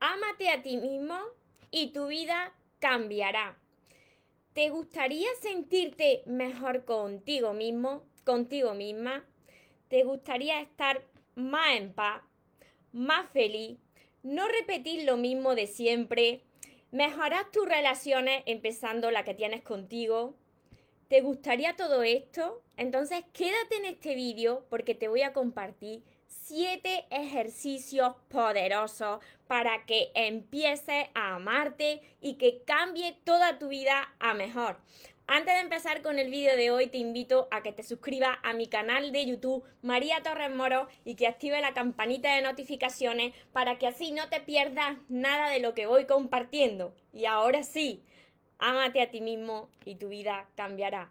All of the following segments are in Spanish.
Ámate a ti mismo y tu vida cambiará. ¿Te gustaría sentirte mejor contigo mismo, contigo misma? ¿Te gustaría estar más en paz, más feliz? No repetir lo mismo de siempre. Mejorar tus relaciones empezando la que tienes contigo. ¿Te gustaría todo esto? Entonces quédate en este vídeo porque te voy a compartir siete ejercicios poderosos para que empieces a amarte y que cambie toda tu vida a mejor. Antes de empezar con el vídeo de hoy, te invito a que te suscribas a mi canal de YouTube María Torres Moro y que active la campanita de notificaciones para que así no te pierdas nada de lo que voy compartiendo. Y ahora sí, ámate a ti mismo y tu vida cambiará.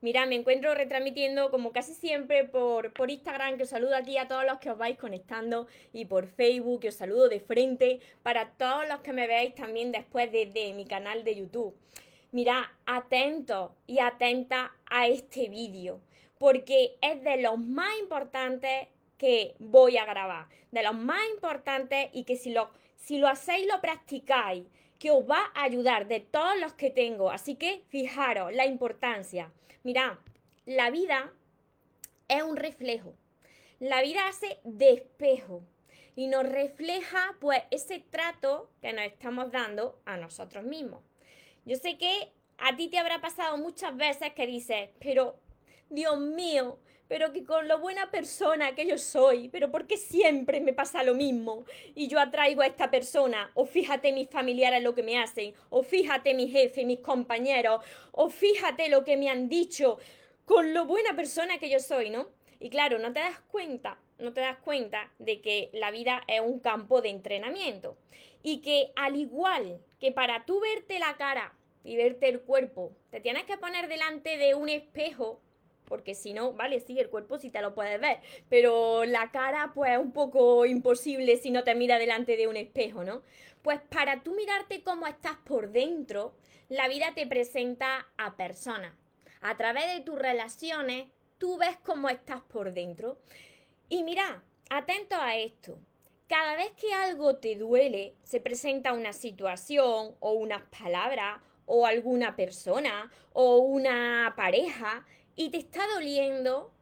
Mira, me encuentro retransmitiendo como casi siempre por, por Instagram, que os saludo aquí a todos los que os vais conectando, y por Facebook, que os saludo de frente, para todos los que me veáis también después de, mi canal de YouTube. Mira, atento y atenta a este vídeo, porque es de los más importantes que voy a grabar, de los más importantes y que si lo, si lo hacéis, lo practicáis, que os va a ayudar de todos los que tengo. Así que fijaros la importancia. Mira, la vida es un reflejo. La vida hace de espejo y nos refleja pues ese trato que nos estamos dando a nosotros mismos. Yo sé que a ti te habrá pasado muchas veces que dices, pero Dios mío, pero que con lo buena persona que yo soy, pero porque siempre me pasa lo mismo y yo atraigo a esta persona, o fíjate mis familiares lo que me hacen, o fíjate mi jefe, mis compañeros, o fíjate lo que me han dicho, con lo buena persona que yo soy, ¿no? Y claro, no te das cuenta, no te das cuenta de que la vida es un campo de entrenamiento y que al igual que para tú verte la cara y verte el cuerpo, te tienes que poner delante de un espejo porque si no, vale, sí, el cuerpo sí te lo puedes ver, pero la cara pues es un poco imposible si no te mira delante de un espejo, ¿no? Pues para tú mirarte cómo estás por dentro, la vida te presenta a personas. A través de tus relaciones, tú ves cómo estás por dentro. Y mira, atento a esto. Cada vez que algo te duele, se presenta una situación o unas palabras o alguna persona o una pareja y te está doliendo,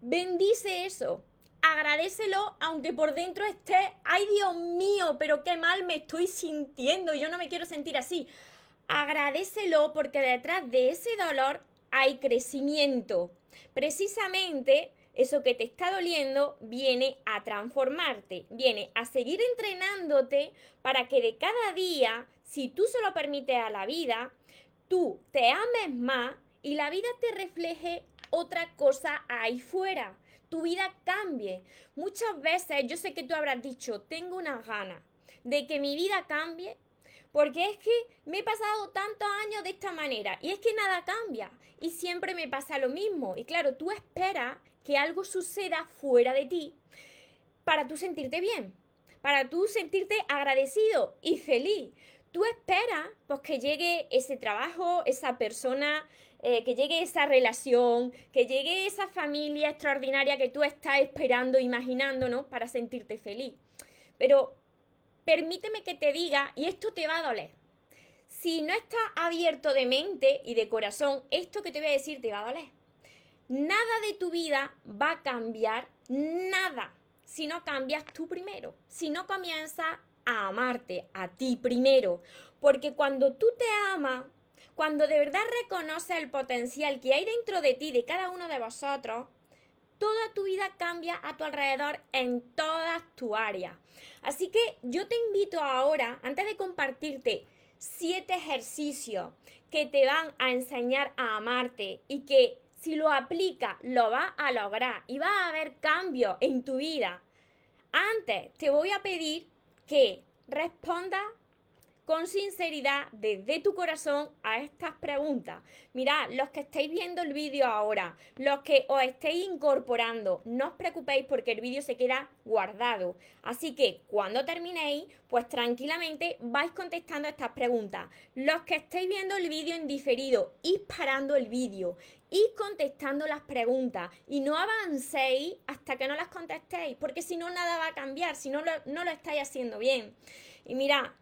bendice eso. Agradecelo aunque por dentro esté, ay Dios mío, pero qué mal me estoy sintiendo, yo no me quiero sentir así. Agradecelo porque detrás de ese dolor hay crecimiento. Precisamente eso que te está doliendo viene a transformarte, viene a seguir entrenándote para que de cada día, si tú se lo permites a la vida, tú te ames más y la vida te refleje otra cosa ahí fuera. Tu vida cambie. Muchas veces yo sé que tú habrás dicho, tengo una gana de que mi vida cambie porque es que me he pasado tantos años de esta manera y es que nada cambia y siempre me pasa lo mismo. Y claro, tú esperas que algo suceda fuera de ti para tú sentirte bien, para tú sentirte agradecido y feliz. Tú esperas pues, que llegue ese trabajo, esa persona, eh, que llegue esa relación, que llegue esa familia extraordinaria que tú estás esperando, imaginando, ¿no? Para sentirte feliz. Pero permíteme que te diga, y esto te va a doler. Si no estás abierto de mente y de corazón, esto que te voy a decir te va a doler. Nada de tu vida va a cambiar, nada, si no cambias tú primero, si no comienzas a amarte a ti primero. Porque cuando tú te amas, cuando de verdad reconoces el potencial que hay dentro de ti, de cada uno de vosotros, toda tu vida cambia a tu alrededor en todas tu áreas. Así que yo te invito ahora, antes de compartirte siete ejercicios que te van a enseñar a amarte y que si lo aplicas lo vas a lograr y va a haber cambios en tu vida. Antes te voy a pedir que respondas con sinceridad desde tu corazón a estas preguntas. Mirad, los que estáis viendo el vídeo ahora, los que os estéis incorporando, no os preocupéis porque el vídeo se queda guardado. Así que cuando terminéis, pues tranquilamente vais contestando estas preguntas. Los que estáis viendo el vídeo en diferido, id parando el vídeo, id contestando las preguntas y no avancéis hasta que no las contestéis, porque si no nada va a cambiar, si no lo, no lo estáis haciendo bien. Y mira,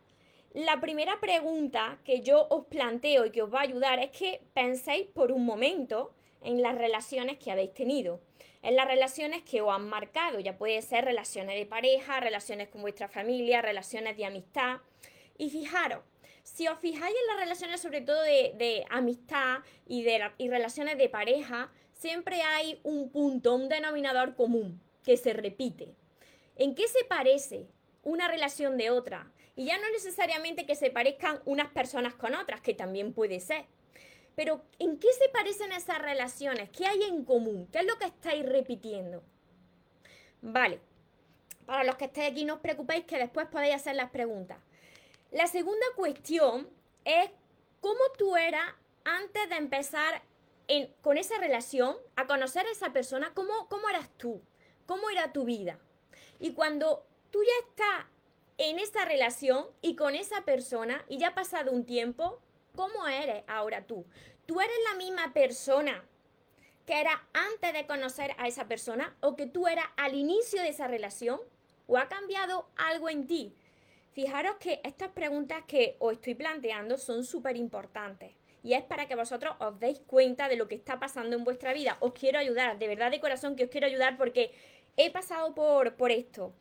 la primera pregunta que yo os planteo y que os va a ayudar es que penséis por un momento en las relaciones que habéis tenido, en las relaciones que os han marcado, ya puede ser relaciones de pareja, relaciones con vuestra familia, relaciones de amistad. Y fijaros, si os fijáis en las relaciones sobre todo de, amistad y, de, y relaciones de pareja, siempre hay un punto, un denominador común que se repite. ¿En qué se parece una relación de otra? Y ya no necesariamente que se parezcan unas personas con otras, que también puede ser. Pero ¿en qué se parecen esas relaciones? ¿Qué hay en común? ¿Qué es lo que estáis repitiendo? Vale. Para los que estéis aquí, no os preocupéis que después podéis hacer las preguntas. La segunda cuestión es cómo tú eras antes de empezar con esa relación, a conocer a esa persona, cómo, cómo eras tú, cómo era tu vida. Y cuando tú ya estás en esa relación y con esa persona y ya ha pasado un tiempo, ¿cómo eres ahora tú? ¿Tú eres la misma persona que era antes de conocer a esa persona o que tú eras al inicio de esa relación? ¿O ha cambiado algo en ti? Fijaros que estas preguntas que os estoy planteando son súper importantes y es para que vosotros os deis cuenta de lo que está pasando en vuestra vida. Os quiero ayudar, de verdad de corazón que os quiero ayudar porque he pasado por, por esto.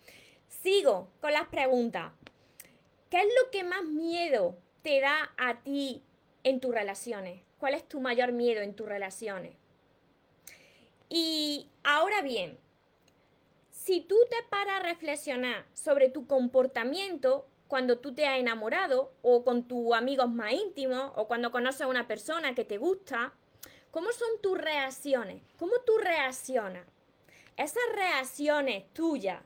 Sigo con las preguntas. ¿Qué es lo que más miedo te da a ti en tus relaciones? ¿Cuál es tu mayor miedo en tus relaciones? Y ahora bien, si tú te paras a reflexionar sobre tu comportamiento cuando tú te has enamorado o con tus amigos más íntimos o cuando conoces a una persona que te gusta, ¿cómo son tus reacciones? ¿Cómo tú reaccionas? Esas reacciones tuyas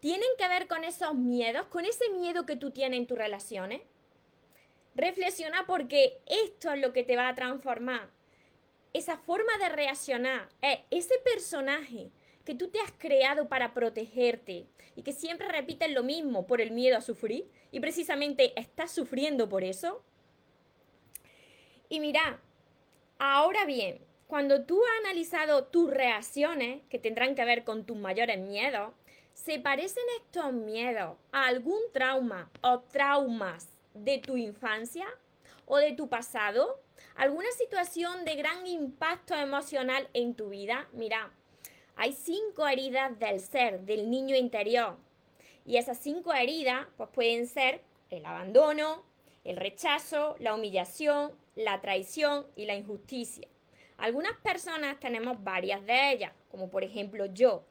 tienen que ver con esos miedos, con ese miedo que tú tienes en tus relaciones. Reflexiona porque esto es lo que te va a transformar. Esa forma de reaccionar, es ese personaje que tú te has creado para protegerte y que siempre repites lo mismo por el miedo a sufrir y precisamente estás sufriendo por eso. Y mira, ahora bien, cuando tú has analizado tus reacciones, que tendrán que ver con tus mayores miedos, ¿Se parecen estos miedos a algún trauma o traumas de tu infancia o de tu pasado? ¿Alguna situación de gran impacto emocional en tu vida? Mira, hay cinco heridas del ser, del niño interior. Y esas cinco heridas pues pueden ser el abandono, el rechazo, la humillación, la traición y la injusticia. Algunas personas tenemos varias de ellas, como por ejemplo yo,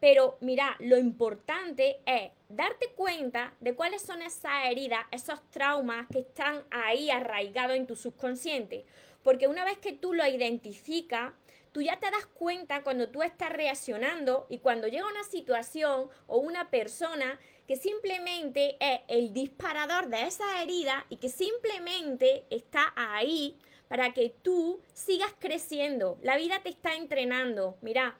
pero mira, lo importante es darte cuenta de cuáles son esas heridas, esos traumas que están ahí arraigados en tu subconsciente. Porque una vez que tú lo identificas, tú ya te das cuenta cuando tú estás reaccionando y cuando llega una situación o una persona que simplemente es el disparador de esa herida y que simplemente está ahí para que tú sigas creciendo. La vida te está entrenando. Mira,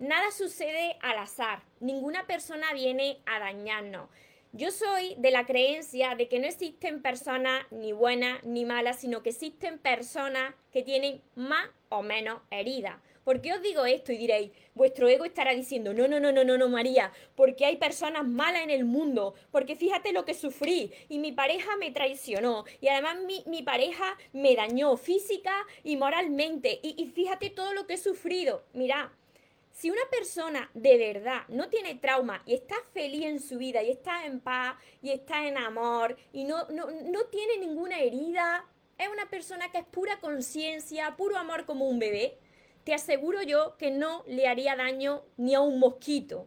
Nada sucede al azar, ninguna persona viene a dañarnos. Yo soy de la creencia de que no existen personas ni buenas ni malas, sino que existen personas que tienen más o menos heridas. ¿Por qué os digo esto? Y diréis, vuestro ego estará diciendo, no, no, no, no, no, no, María, porque hay personas malas en el mundo, porque fíjate lo que sufrí y mi pareja me traicionó y además mi, pareja me dañó física y moralmente y, y fíjate todo lo que he sufrido. Mira, si una persona de verdad no tiene trauma y está feliz en su vida y está en paz y está en amor y no, no, no tiene ninguna herida, es una persona que es pura conciencia, puro amor como un bebé, te aseguro yo que no le haría daño ni a un mosquito.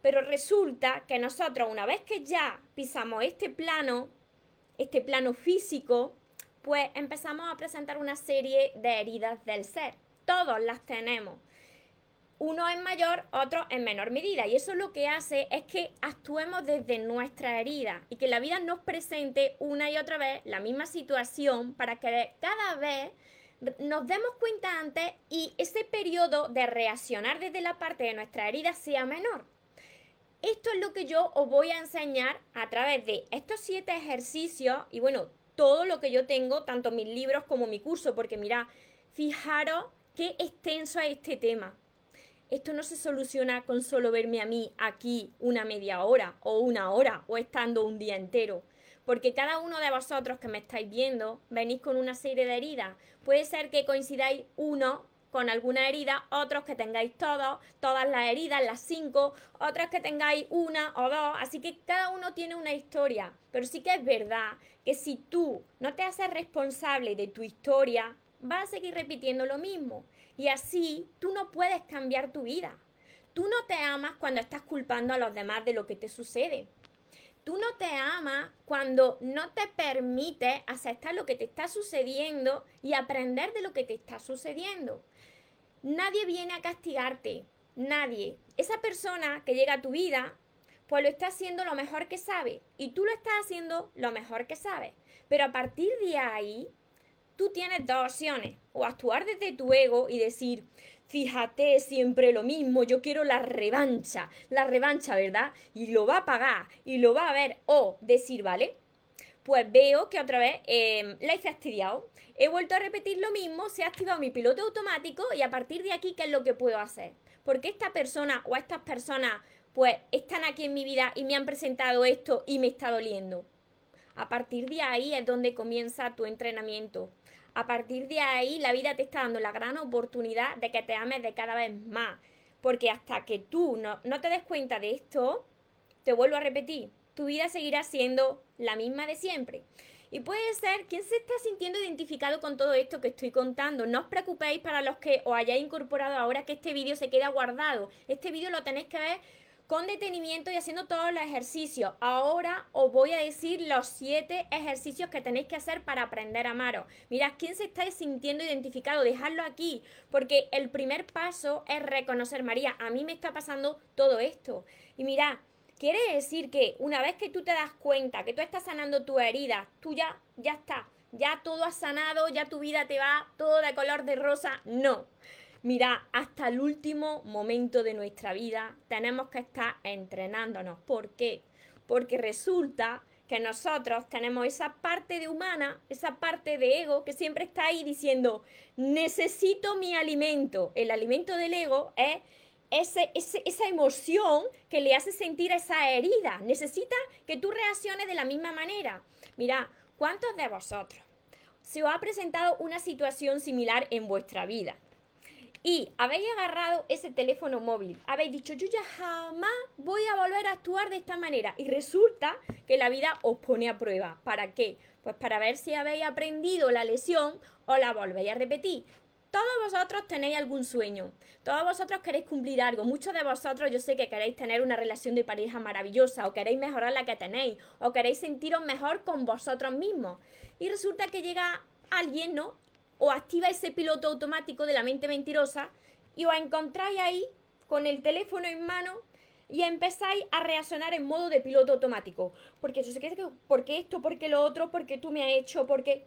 Pero resulta que nosotros, una vez que ya pisamos este plano, este plano físico, pues empezamos a presentar una serie de heridas del ser. Todos las tenemos uno es mayor, otro en menor medida. Y eso lo que hace es que actuemos desde nuestra herida y que la vida nos presente una y otra vez la misma situación para que cada vez nos demos cuenta antes y ese periodo de reaccionar desde la parte de nuestra herida sea menor. Esto es lo que yo os voy a enseñar a través de estos siete ejercicios y bueno, todo lo que yo tengo, tanto mis libros como mi curso, porque mira, fijaros qué extenso es este tema. Esto no se soluciona con solo verme a mí aquí una media hora o una hora o estando un día entero. Porque cada uno de vosotros que me estáis viendo venís con una serie de heridas. Puede ser que coincidáis uno con alguna herida, otros que tengáis todos, todas las heridas, las cinco, otras que tengáis una o dos, así que cada uno tiene una historia, pero sí que es verdad que si tú no te haces responsable de tu historia, vas a seguir repitiendo lo mismo y así tú no puedes cambiar tu vida. Tú no te amas cuando estás culpando a los demás de lo que te sucede. Tú no te amas cuando no te permites aceptar lo que te está sucediendo y aprender de lo que te está sucediendo. Nadie viene a castigarte, nadie. Esa persona que llega a tu vida, pues lo está haciendo lo mejor que sabe y tú lo estás haciendo lo mejor que sabes. Pero a partir de ahí, tú tienes dos opciones. O actuar desde tu ego y decir, fíjate, siempre lo mismo, yo quiero la revancha, la revancha, ¿verdad? Y lo va a pagar y lo va a ver. O decir, vale, pues veo que otra vez eh, la hice fastidiado he vuelto a repetir lo mismo, se ha activado mi piloto automático y a partir de aquí, ¿qué es lo que puedo hacer? Porque esta persona o estas personas, pues, están aquí en mi vida y me han presentado esto y me está doliendo. A partir de ahí es donde comienza tu entrenamiento. A partir de ahí, la vida te está dando la gran oportunidad de que te ames de cada vez más. Porque hasta que tú no, te des cuenta de esto, te vuelvo a repetir, tu vida seguirá siendo la misma de siempre. Y puede ser quien se está sintiendo identificado con todo esto que estoy contando. No os preocupéis para los que os hayáis incorporado ahora que este vídeo se queda guardado. Este vídeo lo tenéis que ver con detenimiento y haciendo todos los ejercicios. Ahora os voy a decir los siete ejercicios que tenéis que hacer para aprender a amaros. Mirad, ¿quién se está sintiendo identificado? Dejadlo aquí, porque el primer paso es reconocer, María, a mí me está pasando todo esto. Y mirad, Quiere decir que una vez que tú te das cuenta que tú estás sanando tu herida, tú ya, ya está, ya todo has sanado, ya tu vida te va todo de color de rosa. No. Mira, hasta el último momento de nuestra vida tenemos que estar entrenándonos. ¿Por qué? Porque resulta que nosotros tenemos esa parte de humana, esa parte de ego que siempre está ahí diciendo, necesito mi alimento. El alimento del ego es esa emoción que le hace sentir esa herida. Necesita que tú reacciones de la misma manera. Mira, ¿cuántos de vosotros se os ha presentado una situación similar en vuestra vida? Y habéis agarrado ese teléfono móvil, habéis dicho, yo ya jamás voy a volver a actuar de esta manera. Y resulta que la vida os pone a prueba. ¿Para qué? Pues para ver si habéis aprendido la lesión o la volvéis a repetir. Todos vosotros tenéis algún sueño, todos vosotros queréis cumplir algo, muchos de vosotros yo sé que queréis tener una relación de pareja maravillosa o queréis mejorar la que tenéis o queréis sentiros mejor con vosotros mismos. Y resulta que llega alguien, ¿no? O activa ese piloto automático de la mente mentirosa y os encontráis ahí con el teléfono en mano y empezáis a reaccionar en modo de piloto automático. Porque yo sé que, porque esto, porque lo otro, porque tú me has hecho, porque...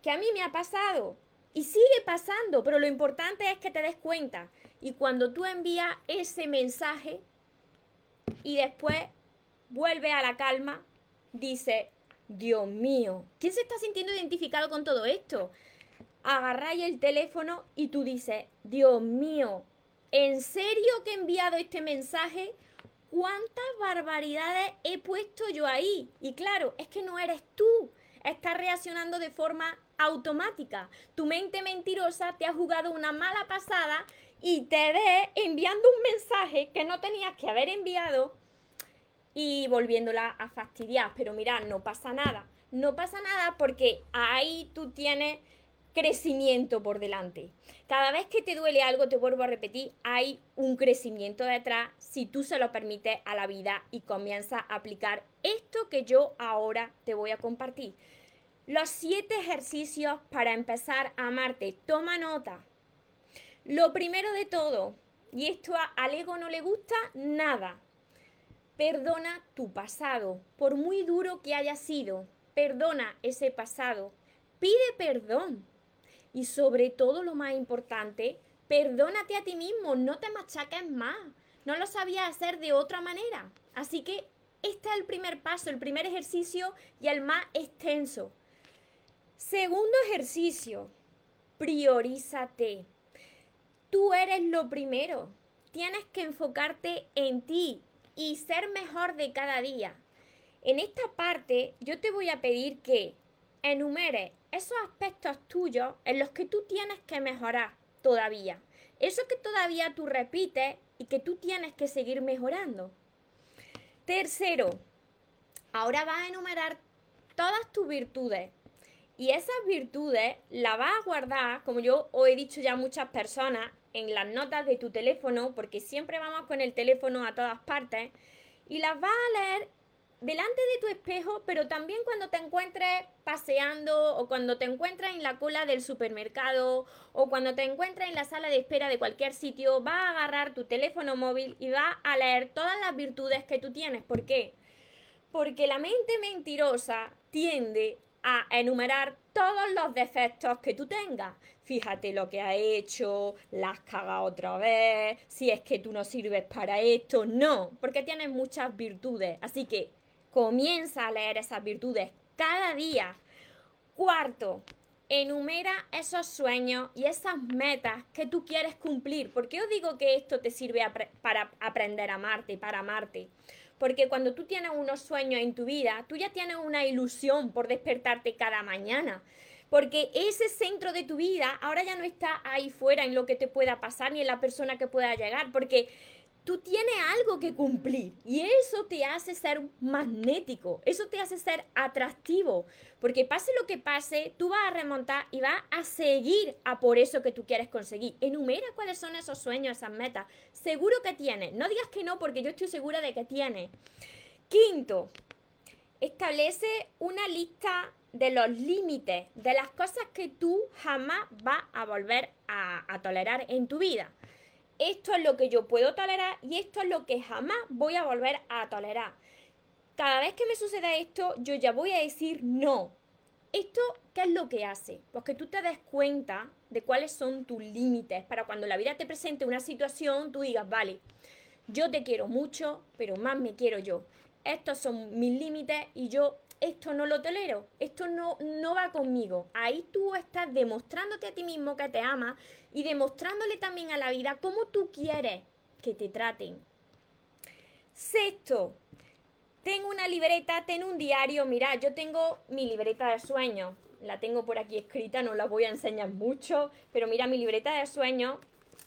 que a mí me ha pasado. Y sigue pasando, pero lo importante es que te des cuenta. Y cuando tú envías ese mensaje y después vuelve a la calma, dice, Dios mío, ¿quién se está sintiendo identificado con todo esto? Agarráis el teléfono y tú dices, Dios mío, ¿en serio que he enviado este mensaje? ¿Cuántas barbaridades he puesto yo ahí? Y claro, es que no eres tú, estás reaccionando de forma automática. Tu mente mentirosa te ha jugado una mala pasada y te ve enviando un mensaje que no tenías que haber enviado y volviéndola a fastidiar. Pero mira, no pasa nada. No pasa nada porque ahí tú tienes crecimiento por delante. Cada vez que te duele algo, te vuelvo a repetir, hay un crecimiento detrás si tú se lo permites a la vida y comienzas a aplicar esto que yo ahora te voy a compartir. Los siete ejercicios para empezar a amarte. Toma nota. Lo primero de todo, y esto al ego no le gusta nada. Perdona tu pasado, por muy duro que haya sido. Perdona ese pasado. Pide perdón. Y sobre todo lo más importante, perdónate a ti mismo, no te machaques más. No lo sabías hacer de otra manera. Así que este es el primer paso, el primer ejercicio y el más extenso. Segundo ejercicio, priorízate. Tú eres lo primero. Tienes que enfocarte en ti y ser mejor de cada día. En esta parte yo te voy a pedir que enumeres esos aspectos tuyos en los que tú tienes que mejorar todavía. Eso que todavía tú repites y que tú tienes que seguir mejorando. Tercero, ahora vas a enumerar todas tus virtudes. Y esas virtudes las vas a guardar, como yo os he dicho ya a muchas personas, en las notas de tu teléfono, porque siempre vamos con el teléfono a todas partes, y las vas a leer delante de tu espejo, pero también cuando te encuentres paseando o cuando te encuentres en la cola del supermercado o cuando te encuentres en la sala de espera de cualquier sitio, vas a agarrar tu teléfono móvil y vas a leer todas las virtudes que tú tienes. ¿Por qué? Porque la mente mentirosa tiende a enumerar todos los defectos que tú tengas. Fíjate lo que ha hecho, la has otra vez, si es que tú no sirves para esto. No, porque tienes muchas virtudes. Así que Comienza a leer esas virtudes cada día. Cuarto, enumera esos sueños y esas metas que tú quieres cumplir. ¿Por qué os digo que esto te sirve para aprender a amarte, para amarte? Porque cuando tú tienes unos sueños en tu vida, tú ya tienes una ilusión por despertarte cada mañana. Porque ese centro de tu vida ahora ya no está ahí fuera en lo que te pueda pasar ni en la persona que pueda llegar. Porque tú tienes algo que cumplir y eso te hace ser magnético, eso te hace ser atractivo, porque pase lo que pase, tú vas a remontar y vas a seguir a por eso que tú quieres conseguir. Enumera cuáles son esos sueños, esas metas. Seguro que tienes, no digas que no porque yo estoy segura de que tienes. Quinto, establece una lista de los límites, de las cosas que tú jamás vas a volver a, a tolerar en tu vida esto es lo que yo puedo tolerar y esto es lo que jamás voy a volver a tolerar. Cada vez que me suceda esto, yo ya voy a decir no. ¿Esto qué es lo que hace? Pues que tú te des cuenta de cuáles son tus límites para cuando la vida te presente una situación, tú digas, vale, yo te quiero mucho, pero más me quiero yo. Estos son mis límites y yo esto no lo tolero, esto no, no va conmigo. Ahí tú estás demostrándote a ti mismo que te amas y demostrándole también a la vida cómo tú quieres que te traten. Sexto, tengo una libreta, tengo un diario. Mira, yo tengo mi libreta de sueños. La tengo por aquí escrita, no la voy a enseñar mucho, pero mira mi libreta de sueños.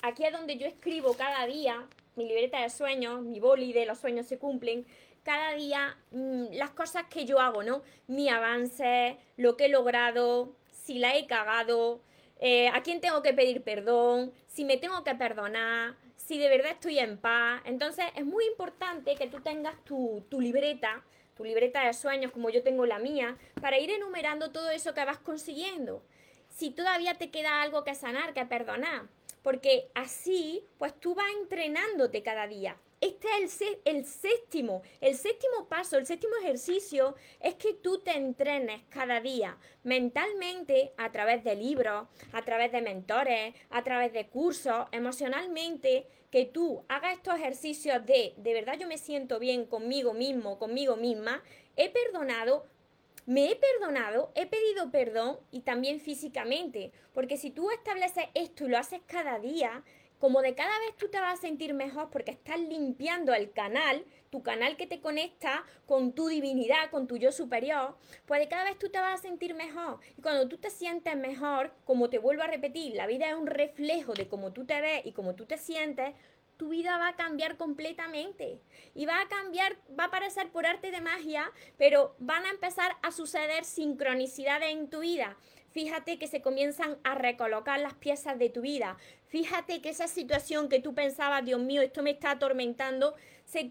Aquí es donde yo escribo cada día mi libreta de sueños, mi boli de los sueños se cumplen cada día mm, las cosas que yo hago, ¿no? Mi avance, lo que he logrado, si la he cagado, eh, a quién tengo que pedir perdón, si me tengo que perdonar, si de verdad estoy en paz. Entonces es muy importante que tú tengas tu, tu libreta, tu libreta de sueños como yo tengo la mía, para ir enumerando todo eso que vas consiguiendo. Si todavía te queda algo que sanar, que perdonar, porque así pues tú vas entrenándote cada día. Este es el, séptimo, el séptimo paso, el séptimo ejercicio es que tú te entrenes cada día mentalmente a través de libros, a través de mentores, a través de cursos, emocionalmente, que tú hagas estos ejercicios de, de verdad yo me siento bien conmigo mismo, conmigo misma, he perdonado, me he perdonado, he pedido perdón y también físicamente, porque si tú estableces esto y lo haces cada día, como de cada vez tú te vas a sentir mejor porque estás limpiando el canal, tu canal que te conecta con tu divinidad, con tu yo superior, pues de cada vez tú te vas a sentir mejor. Y cuando tú te sientes mejor, como te vuelvo a repetir, la vida es un reflejo de cómo tú te ves y cómo tú te sientes, tu vida va a cambiar completamente. Y va a cambiar, va a parecer por arte de magia, pero van a empezar a suceder sincronicidades en tu vida. Fíjate que se comienzan a recolocar las piezas de tu vida. Fíjate que esa situación que tú pensabas, Dios mío, esto me está atormentando, se,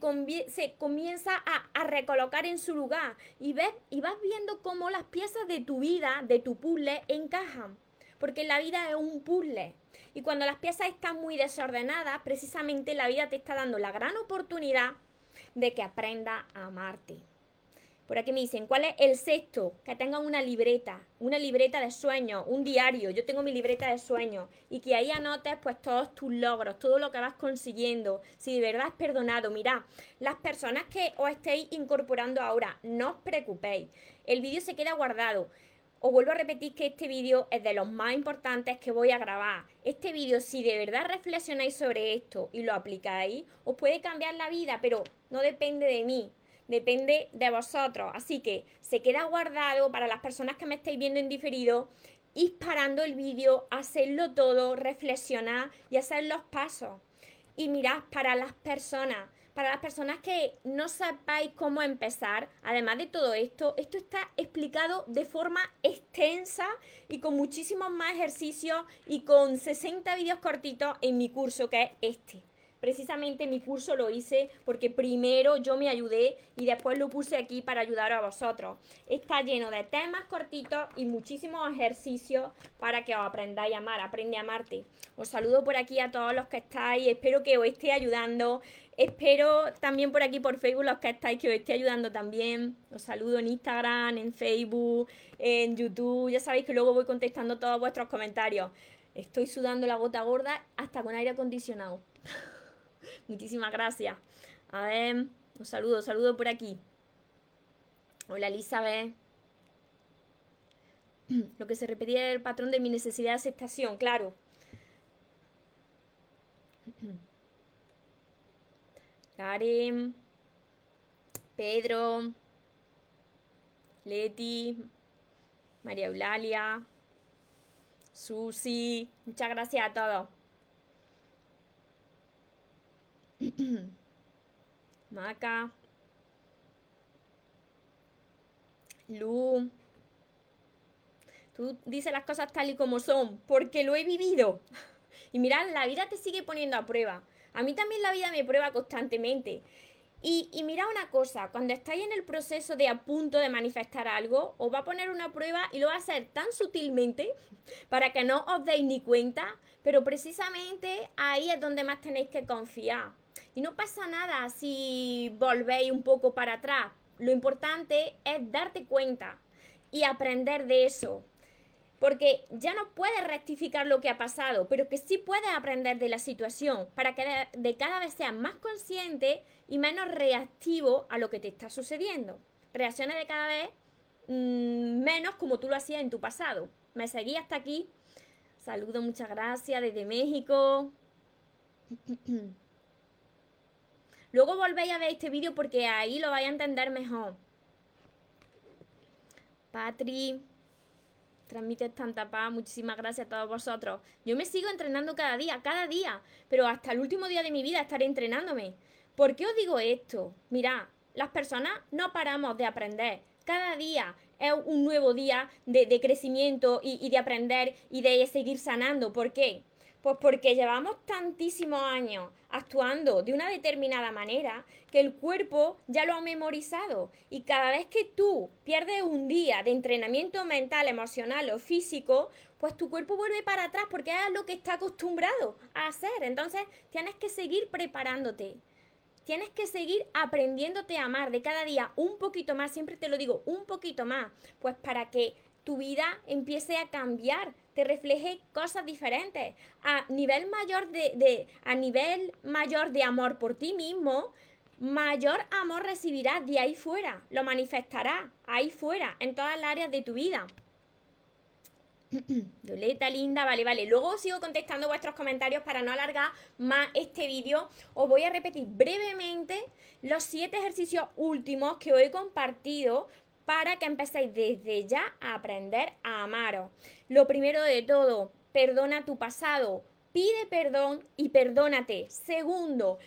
comienza a, a, recolocar en su lugar. Y, ves, y vas viendo cómo las piezas de tu vida, de tu puzzle, encajan. porque la vida es un puzzle. Y cuando las piezas están muy desordenadas, precisamente la vida te está dando la gran oportunidad de que aprenda a amarte. Por aquí me dicen, ¿cuál es el sexto? Que tengan una libreta, una libreta de sueños, un diario. Yo tengo mi libreta de sueños y que ahí anotes pues todos tus logros, todo lo que vas consiguiendo. Si de verdad has perdonado, mirad, las personas que os estéis incorporando ahora, no os preocupéis. El vídeo se queda guardado. Os vuelvo a repetir que este vídeo es de los más importantes que voy a grabar. Este vídeo, si de verdad reflexionáis sobre esto y lo aplicáis, os puede cambiar la vida, pero no depende de mí, depende de vosotros. Así que se queda guardado para las personas que me estáis viendo en diferido, ir parando el vídeo, hacerlo todo, reflexionar y hacer los pasos. Y mirad, para las personas, para las personas que no sepáis cómo empezar, además de todo esto, esto está explicado de forma extensa y con muchísimos más ejercicios y con 60 vídeos cortitos en mi curso que es este. Precisamente mi curso lo hice porque primero yo me ayudé y después lo puse aquí para ayudar a vosotros. Está lleno de temas cortitos y muchísimos ejercicios para que os aprendáis a amar. Aprende a amarte. Os saludo por aquí a todos los que estáis. Espero que os esté ayudando. Espero también por aquí por Facebook los que estáis que os esté ayudando también. Os saludo en Instagram, en Facebook, en YouTube. Ya sabéis que luego voy contestando todos vuestros comentarios. Estoy sudando la gota gorda hasta con aire acondicionado. Muchísimas gracias. A ver, un saludo, saludo por aquí. Hola Elizabeth. Lo que se repetía era el patrón de mi necesidad de aceptación, claro. Karen, Pedro, Leti, María Eulalia, Susi, muchas gracias a todos. Maca. Lu. Tú dices las cosas tal y como son, porque lo he vivido. Y mirad, la vida te sigue poniendo a prueba. A mí también la vida me prueba constantemente. Y, y mira una cosa, cuando estáis en el proceso de a punto de manifestar algo, os va a poner una prueba y lo va a hacer tan sutilmente para que no os deis ni cuenta, pero precisamente ahí es donde más tenéis que confiar. Y no pasa nada si volvéis un poco para atrás. Lo importante es darte cuenta y aprender de eso. Porque ya no puedes rectificar lo que ha pasado, pero que sí puedes aprender de la situación para que de cada vez seas más consciente y menos reactivo a lo que te está sucediendo. Reacciones de cada vez mm, menos como tú lo hacías en tu pasado. Me seguí hasta aquí. Saludo, muchas gracias desde México. Luego volvéis a ver este vídeo porque ahí lo vais a entender mejor. Patri, transmites tanta paz, muchísimas gracias a todos vosotros. Yo me sigo entrenando cada día, cada día, pero hasta el último día de mi vida estaré entrenándome. ¿Por qué os digo esto? Mirad, las personas no paramos de aprender. Cada día es un nuevo día de, crecimiento y, y de aprender y de seguir sanando. ¿Por qué? Pues porque llevamos tantísimos años actuando de una determinada manera que el cuerpo ya lo ha memorizado y cada vez que tú pierdes un día de entrenamiento mental, emocional o físico, pues tu cuerpo vuelve para atrás porque es lo que está acostumbrado a hacer. Entonces tienes que seguir preparándote. Tienes que seguir aprendiéndote a amar de cada día un poquito más, siempre te lo digo, un poquito más, pues para que tu vida empiece a cambiar, te refleje cosas diferentes. A nivel mayor de, a nivel mayor de amor por ti mismo, mayor amor recibirás de ahí fuera, lo manifestarás ahí fuera, en todas las áreas de tu vida. Violeta linda, vale, vale. Luego sigo contestando vuestros comentarios para no alargar más este vídeo. Os voy a repetir brevemente los siete ejercicios últimos que os he compartido para que empecéis desde ya a aprender a amaros. Lo primero de todo, perdona tu pasado, pide perdón y perdónate. Segundo,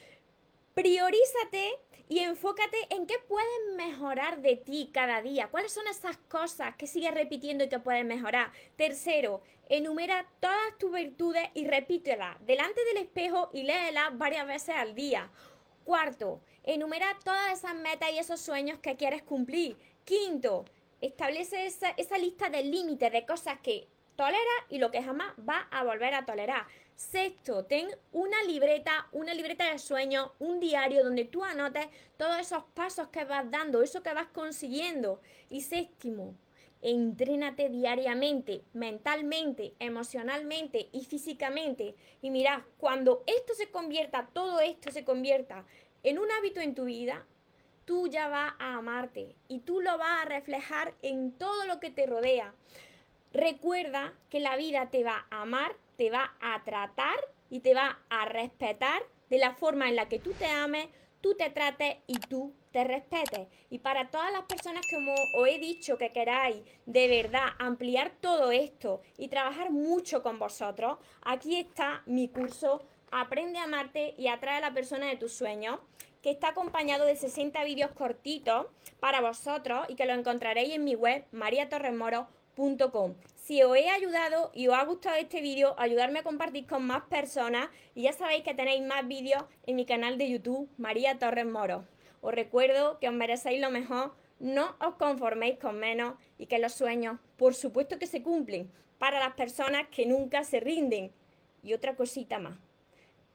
priorízate y enfócate en qué puedes mejorar de ti cada día. ¿Cuáles son esas cosas que sigues repitiendo y que puedes mejorar? Tercero, enumera todas tus virtudes y repítelas delante del espejo y léelas varias veces al día. Cuarto, enumera todas esas metas y esos sueños que quieres cumplir. Quinto, establece esa, lista de límites, de cosas que tolera y lo que jamás va a volver a tolerar. Sexto, ten una libreta, una libreta de sueños, un diario donde tú anotes todos esos pasos que vas dando, eso que vas consiguiendo. Y séptimo, entrénate diariamente, mentalmente, emocionalmente y físicamente. Y mira, cuando esto se convierta, todo esto se convierta en un hábito en tu vida, tú ya vas a amarte y tú lo vas a reflejar en todo lo que te rodea. Recuerda que la vida te va a amar, te va a tratar y te va a respetar de la forma en la que tú te ames, tú te trates y tú te respetes. Y para todas las personas que os he dicho que queráis de verdad ampliar todo esto y trabajar mucho con vosotros, aquí está mi curso Aprende a amarte y atrae a la persona de tus sueños, que está acompañado de 60 vídeos cortitos para vosotros y que lo encontraréis en mi web mariatorresmoro.com. Si os he ayudado y os ha gustado este vídeo, ayudarme a compartir con más personas y ya sabéis que tenéis más vídeos en mi canal de YouTube, María Torres Moro. Os recuerdo que os merecéis lo mejor, no os conforméis con menos y que los sueños, por supuesto que se cumplen para las personas que nunca se rinden. Y otra cosita más,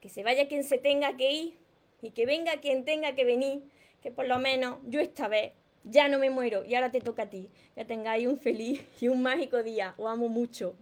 que se vaya quien se tenga que ir y que venga quien tenga que venir, que por lo menos yo esta vez ya no me muero y ahora te toca a ti. Que tengáis un feliz y un mágico día. Os amo mucho.